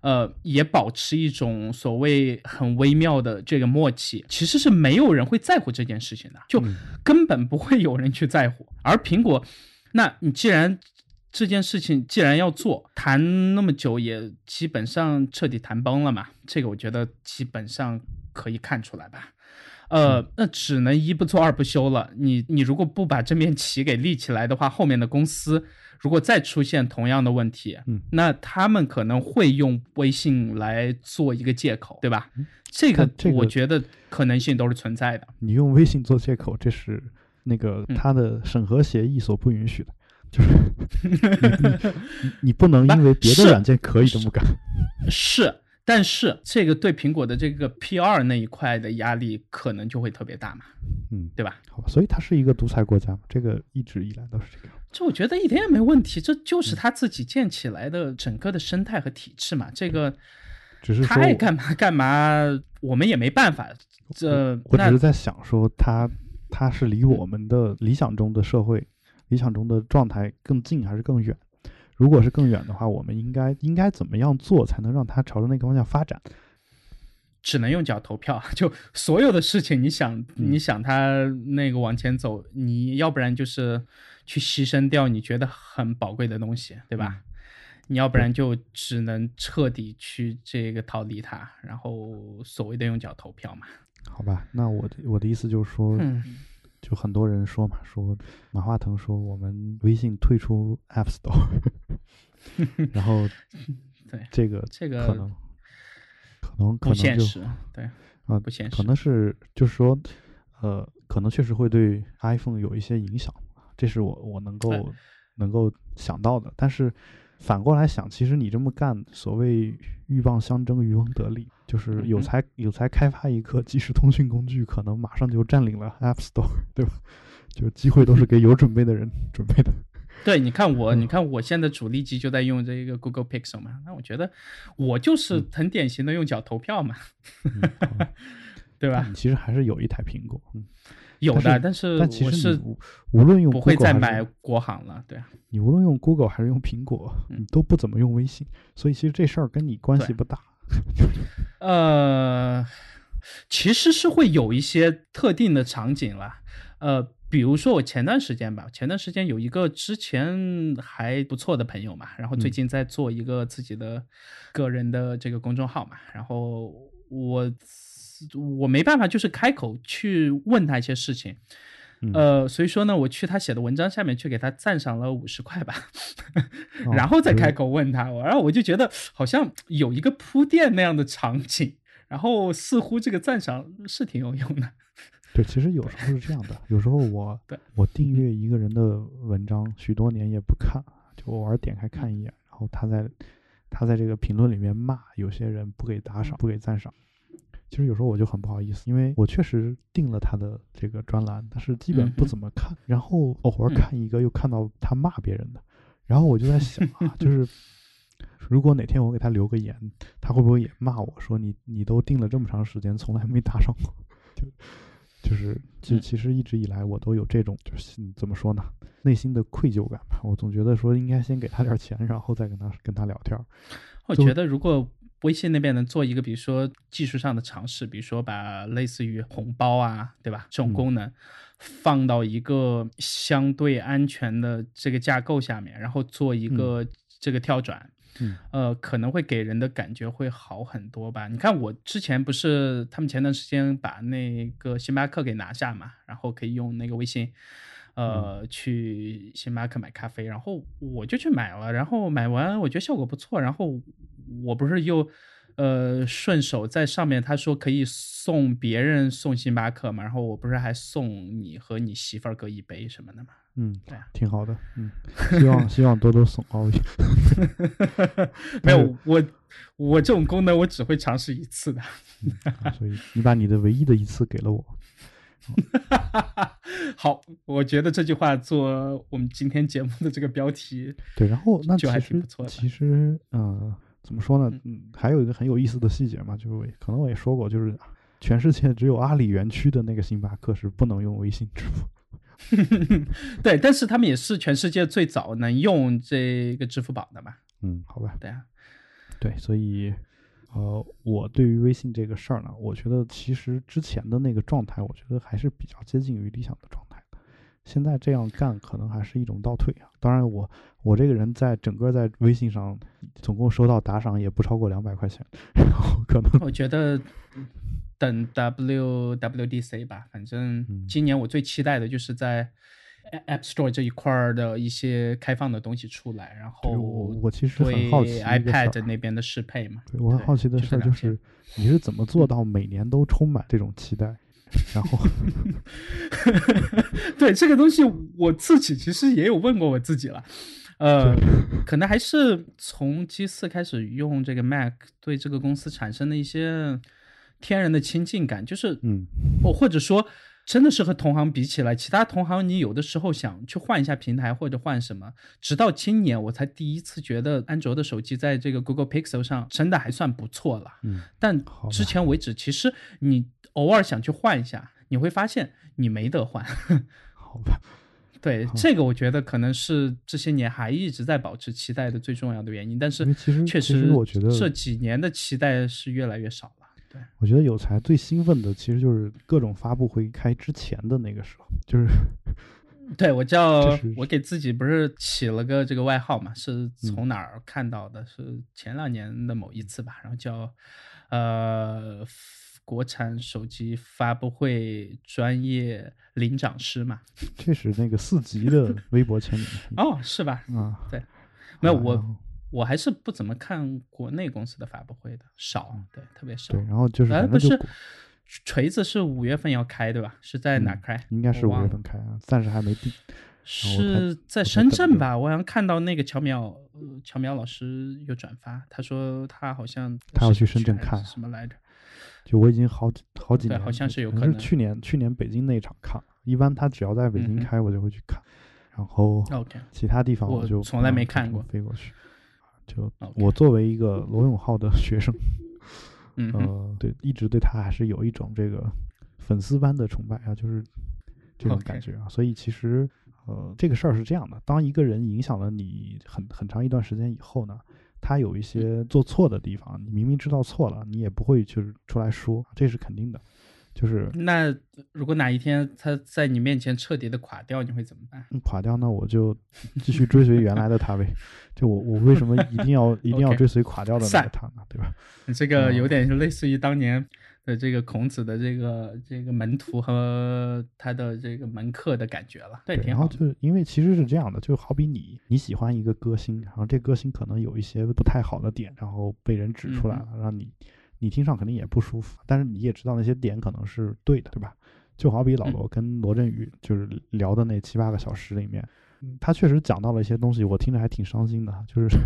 呃，也保持一种所谓很微妙的这个默契，其实是没有人会在乎这件事情的，就根本不会有人去在乎，而苹果。那你既然这件事情既然要做，谈那么久也基本上彻底谈崩了嘛？这个我觉得基本上可以看出来吧。呃，那只能一不做二不休了。你你如果不把这面旗给立起来的话，后面的公司如果再出现同样的问题，嗯，那他们可能会用微信来做一个借口，对吧？这个我觉得可能性都是存在的。你用微信做借口，这是。那个他的审核协议所不允许的，就是你 <laughs> 不能因为别的软件可以这么干。是，但是这个对苹果的这个 P 二那一块的压力可能就会特别大嘛，嗯，对吧？好吧，所以它是一个独裁国家嘛，这个一直以来都是这个。这我觉得一点也没问题，这就是他自己建起来的整个的生态和体制嘛。这个只是他爱干嘛干嘛，我们也没办法。这那我只是在想说，它它是离我们的理想中的社会、理想中的状态更近还是更远？如果是更远的话，我们应该应该怎么样做才能让它朝着那个方向发展？只能用脚投票，<laughs> 就所有的事情，你想你想它那个往前走，你要不然就是去牺牲掉你觉得很宝贵的东西，对吧？你要不然就只能彻底去这个逃离它，然后所谓的用脚投票嘛。好吧，那我的我的意思就是说，嗯就很多人说嘛，说马化腾说我们微信退出 App Store，<laughs> 然后对这个这个可能可能可能就不现实，对，啊不现实可能是就是说，呃，可能确实会对 iPhone 有一些影响，这是我我能够、哎能够想到的。但是反过来想，其实你这么干，所谓鹬蚌相争，渔翁得利，就是有才有才开发一个 <laughs> 即时通讯工具，可能马上就占领了 App Store，<laughs> 对吧？就是机会都是给有准备的人 <laughs> 准备的。对，你看我，嗯你看我现在主力机就在用这个 Google Pixel 嘛，那我觉得我就是很典型的用脚投票嘛，嗯好吧对吧？你其实还是有一台苹果，嗯，有的，但但是但其实是无无论用不会再买国行了，对啊。你无论用 Google 还是用苹果，嗯你都不怎么用微信，所以其实这事儿跟你关系不大。<laughs> 呃，其实是会有一些特定的场景啦，呃，比如说我前段时间吧，前段时间有一个之前还不错的朋友嘛，然后最嗯。近在做一个自己的个人的这个公众号嘛，然后我我没办法就是开口去问他一些事情，嗯呃，所以说呢，我去他写的文章下面去给他赞赏了五十块吧，哦然后再开口问他，然后我就觉得好像有一个铺垫那样的场景，然后似乎这个赞赏是挺有用的。对，其实有时候是这样的，<laughs> 有时候我对我订阅一个人的文章许多年也不看，就偶尔点开嗯看一眼，然后他在他在这个评论里面骂有些人不给打赏、不给赞赏。其实有时候我就很不好意思，因为我确实订了他的这个专栏，但是基本不怎么看，然后偶尔嗯看一个又看到他骂别人的，然后我就在想啊，就是 <laughs> 如果哪天我给他留个言，他会不会也骂我说你你都订了这么长时间，从来没打赏过？就就是其嗯其实一直以来我都有这种就是嗯怎么说呢，内心的愧疚感吧。我总觉得说应该先给他点钱，然后再跟他跟他聊天我觉得如果微信那边能做一个，比如说技术上的尝试，比如说把类似于红包啊，对吧，这种嗯。功能放到一个相对安全的这个架构下面，然后做一个这个跳转，嗯。呃，可能会给人的感觉会好很多吧。你看我之前不是他们前段时间把那个星巴克给拿下嘛，然后可以用那个微信，呃，去星巴克买咖啡，然后我就去买了，然后买完我觉得效果不错，然后我不是又。呃，顺手在上面他说可以送别人送星巴克嘛，然后我不是还送你和你媳妇儿各一杯什么的嘛？嗯，对啊挺好的。嗯，<laughs> 希望希望多多送奥运。<laughs> 没有，我我这种功能我只会尝试一次的。啊所以你把你的唯一的一次给了我。<laughs> 好，我觉得这句话做我们今天节目的这个标题，对，然后那就还其实挺不错的其实呃，怎么说呢？嗯，还有一个很有意思的细节嘛，就是可能我也说过，就是全世界只有阿里园区的那个星巴克是不能用微信支付。<laughs> 对，但是他们也是全世界最早能用这个支付宝的嘛？嗯，好吧。对啊，对，所以，呃，我对于微信这个事儿呢，我觉得其实之前的那个状态，我觉得还是比较接近于理想的状态的。现在这样干可能还是一种倒退啊。当然我，我这个人在整个在微信上总共收到打赏也不超过两百块钱，然后可能我觉得等 WWDC 吧，反正嗯今年我最期待的就是在 App Store 这一块儿的一些开放的东西出来，然后我我其实很好奇 iPad 那边的适配嘛。对我很好奇的就事就是，你是怎么做到每年都充满这种期待？然后，<laughs> 对这个东西，我自己其实也有问过我自己了。呃，可能还是从 G 四开始用这个 Mac，对这个公司产生了一些天然的亲近感，就是，嗯，或或者说。真的是和同行比起来，其他同行你有的时候想去换一下平台或者换什么，直到今年我才第一次觉得安卓的手机在这个 Google Pixel 上真的还算不错了。嗯，但好之前为止，其实你偶尔想去换一下，你会发现你没得换。<laughs> 好吧，对，这个我觉得可能是这些年还一直在保持期待的最重要的原因。但是其实确实实，我觉得这几年的期待是越来越少了。对，我觉得有才最兴奋的其实就是各种发布会开之前的那个时候，就是对我叫 <laughs> 我给自己不是起了个这个外号嘛，是嗯从哪儿看到的？是前两年的某一次吧，然后叫呃国产手机发布会专业领奖师嘛。这是那个四级的微博签名 <laughs> 哦，是吧？啊，对，没有我我还是不怎么看国内公司的发布会的，少，对，特别少对，。然后就是哎，不，是锤子是五月份要开对吧？是在哪嗯开？应该是五月份开啊，暂时还没定。<laughs> 是在深圳吧？我好像看到那个乔淼，呃，乔淼老师有转发，他说他好像他要去深圳看什么来着？<laughs> 就我已经好几好几年，对好像是有可可能去年去年北京那场看，一般他只要在北京开，我就会去看，然后其他地方我就从来没看过飞过去。就我作为一个罗永浩的 <laughs> 学生，嗯，呃，对，一直对他还是有一种这个粉丝般的崇拜啊，就是这种感觉啊。所以其实，呃，这个事儿是这样的：当一个人影响了你很很长一段时间以后呢，他有一些做错的地方，你明明知道错了，你也不会就是出来说，这是肯定的。就是那如果哪一天他在你面前彻底的垮掉，你会怎么办？嗯垮掉，那我就继续追随原来的他呗。<laughs> 就我我为什么一定要一定要 <laughs> 追随垮掉的那个他呢？对吧？你这个哦有点是类似于当年的这个孔子的这个这个门徒和他的这个门客的感觉了。对，挺然后好的。就因为其实是这样的，就好比你你喜欢一个歌星，然后这歌星可能有一些不太好的点，然后被人指出来嗯了，让你你听上肯定也不舒服，但是你也知道那些点可能是对的，对吧？就好比老嗯罗跟罗振宇就是聊的那七八个小时里面，嗯他确实讲到了一些东西，我听着还挺伤心的，就是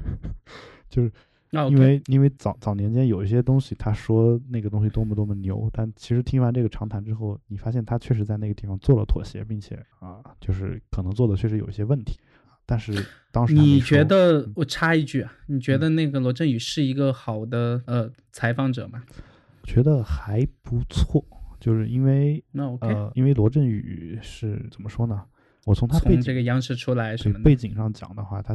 <laughs> 就是那因为因为早早年间有一些东西，他说那个东西多么多么牛，但其实听完这个长谈之后，你发现他确实在那个地方做了妥协，并且啊，就是可能做的确实有一些问题，但是当时你觉得嗯我插一句啊，你觉得那个罗振宇是一个好的呃采访者吗？我觉得还不错，就是因为那 OK，、呃，因为罗振宇是怎么说呢？我从他背从景这个央视出来什么，背景上讲的话，他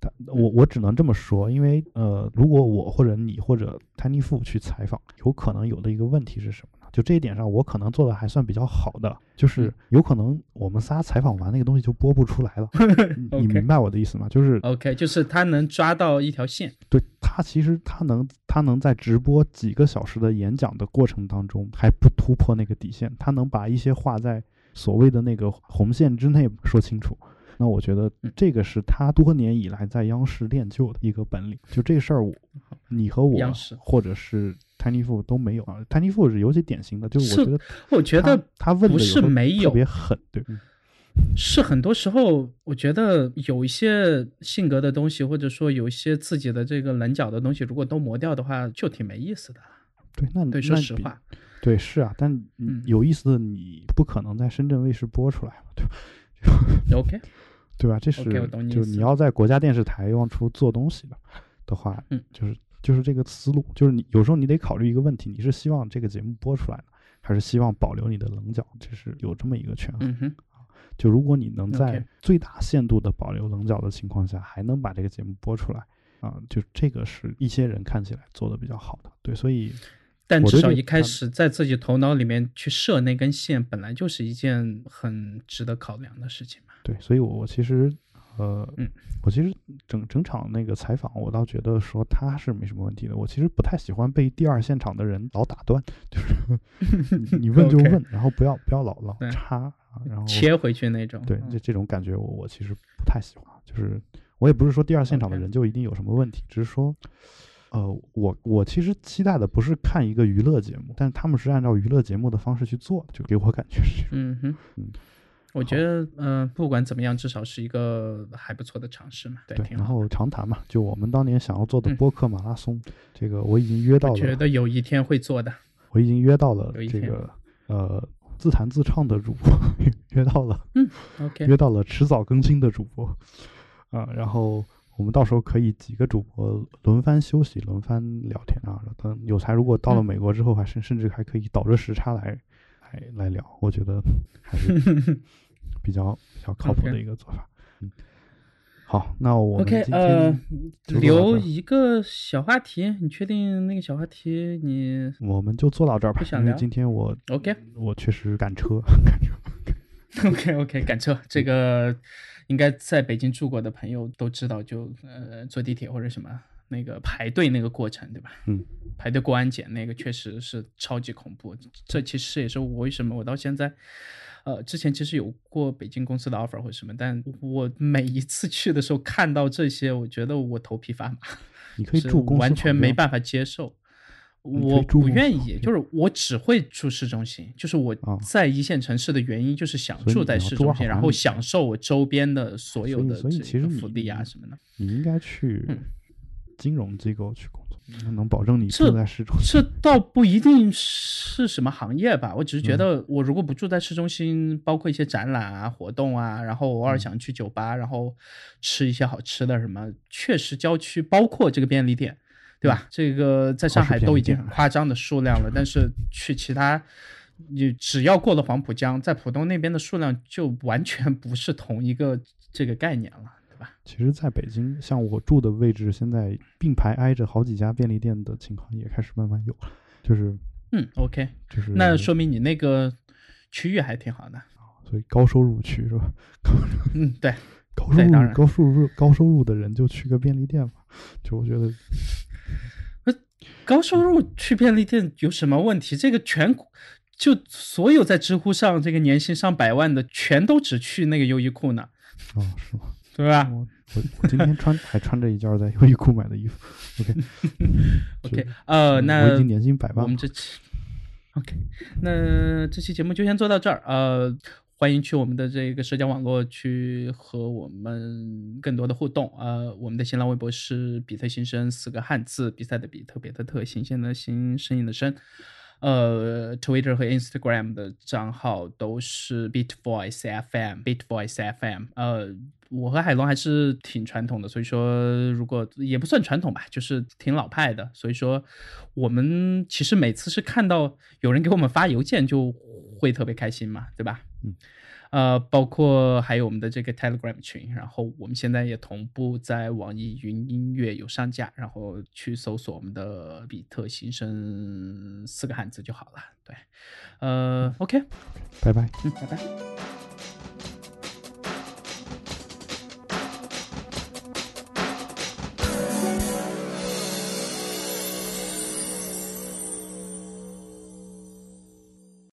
他我我只能这么说，因为呃，如果我或者你或者 Tiny Fu 去采访，有可能有的一个问题是什么呢？就这一点上，我可能做的还算比较好的，就是嗯有可能我们仨采访完那个东西就播不出来了，<laughs> 你你明白我的意思吗？就是 OK，就是他能抓到一条线。对他其实他能他能在直播几个小时的演讲的过程当中还不突破那个底线，他能把一些话在所谓的那个红线之内说清楚。那我觉得嗯这个是他多年以来在央视练就的一个本领。就这事儿，我你和我或者是 Tiny Fu 都没有啊。Tiny Fu 是尤其典型的，就是是我觉得我觉得他问的不是没有特别狠，对，嗯是很多时候，我觉得有一些性格的东西，或者说有一些自己的这个棱角的东西，如果都磨掉的话，就挺没意思的。对，那对，说实话，对是啊，但嗯有意思的你不可能在深圳卫视播出来嘛，对吧？OK，<laughs> 对吧？这是就你要在国家电视台往出做东西的的话，嗯就是就是这个思路，就是你有时候你得考虑一个问题，你是希望这个节目播出来呢，还是希望保留你的棱角？这是有这么一个权衡。嗯哼，就如果你能在最大限度的保留棱角的情况下，还能把这个节目播出来啊，就这个是一些人看起来做的比较好的。对，所以但至少一开始在自己头脑里面去设那根线，本来就是一件很值得考量的事情嘛。对，所以我我其实呃，嗯我其实整整场那个采访，我倒觉得说他是没什么问题的。我其实不太喜欢被第二现场的人老打断，就是你 <laughs> 你问就 <laughs> 问，然后不要不要老老插，啊然后切回去那种。对嗯这这种感觉我我其实不太喜欢。就是我也不是说第二现场的人就一定有什么问题，只是说。呃，我我其实期待的不是看一个娱乐节目，但是他们是按照娱乐节目的方式去做的，就给我感觉是这种。嗯哼嗯我觉得，嗯、不管怎么样，至少是一个还不错的尝试嘛，对，对，然后长谈嘛，就我们当年想要做的嗯播客马拉松，这个我已经约到我觉，得有一天会做的。我已经约到了这个呃自弹自唱的主播，<laughs> 约到了嗯 OK，约到了迟早更新的主播啊、然后我们到时候可以几个主播轮番休息，轮番聊天啊。等有才如果到了嗯美国之后，还甚甚至还可以倒着时差来来来聊，我觉得还是 <laughs> 比较比较靠谱的一个做法。嗯，好，那我呃留一个小话题，你确定那个小话题你我们就做到这儿吧因为今天我 OK？我确实赶车，<laughs> 赶车。OK OK，赶车这个应该在北京住过的朋友都知道，就呃坐地铁或者什么那个排队那个过程，对吧？嗯，排队过安检那个确实是超级恐怖。这其实也是我为什么我到现在。呃，之前其实有过北京公司的 offer 或者什么，但我每一次去的时候看到这些，我觉得我头皮发麻，你可以是住公司完全没办法接受。我不愿意，就是我只会住市中心，就是我啊在一线城市的原因，就是想住在市中心，然后享受我周边的所有的所以其实你这个福利啊什么的。你应该去嗯金融机构去工能保证你住在市中心。这倒不一定是什么行业吧，我只是觉嗯得我如果不住在市中心，包括一些展览啊、活动啊，然后偶尔嗯想去酒吧，然后吃一些好吃的什么，确实郊区包括这个便利店，对吧？这个在上海都已经很夸张的数量了，但是去其他。你只要过了黄浦江，在浦东那边的数量就完全不是同一个这个概念了？其实，在北京，像我住的位置，现在并排挨着好几家便利店的情况也开始慢慢有了，就是嗯，OK，就是那说明你那个区域还挺好的。所以高收入区是吧？高嗯，对，高收入高收入高收入的人就去个便利店吧，就我觉得高收入去便利店有什么问题？这个全就所有在知乎上这个年薪上百万的，全都只去那个优衣库呢，哦是吗？对吧我我我今天穿还穿着一件在优衣库买的衣服，OK？OK，<laughs> 是呃，我那已经年薪百万了我们这期 OK，那这期节目就先做到这儿。呃，欢迎去我们的这个社交网络去和我们更多的互动。呃，我们的新浪微博是比特新生四个汉字，比赛的比，特别的特，新鲜的新，声音的声。呃，Twitter 和 Instagram 的账号都是 Beat Voice FM，Beat Voice FM。呃，我和海龙还是挺传统的，所以说如果也不算传统吧，就是挺老派的。所以说，我们其实每次是看到有人给我们发邮件，就会特别开心嘛，对吧？嗯。呃，包括还有我们的这个 Telegram 群，然后我们现在也同步在网易云音乐有上架，然后去搜索我们的比特新生四个汉字就好了。对，呃，OK，拜拜。嗯，拜拜。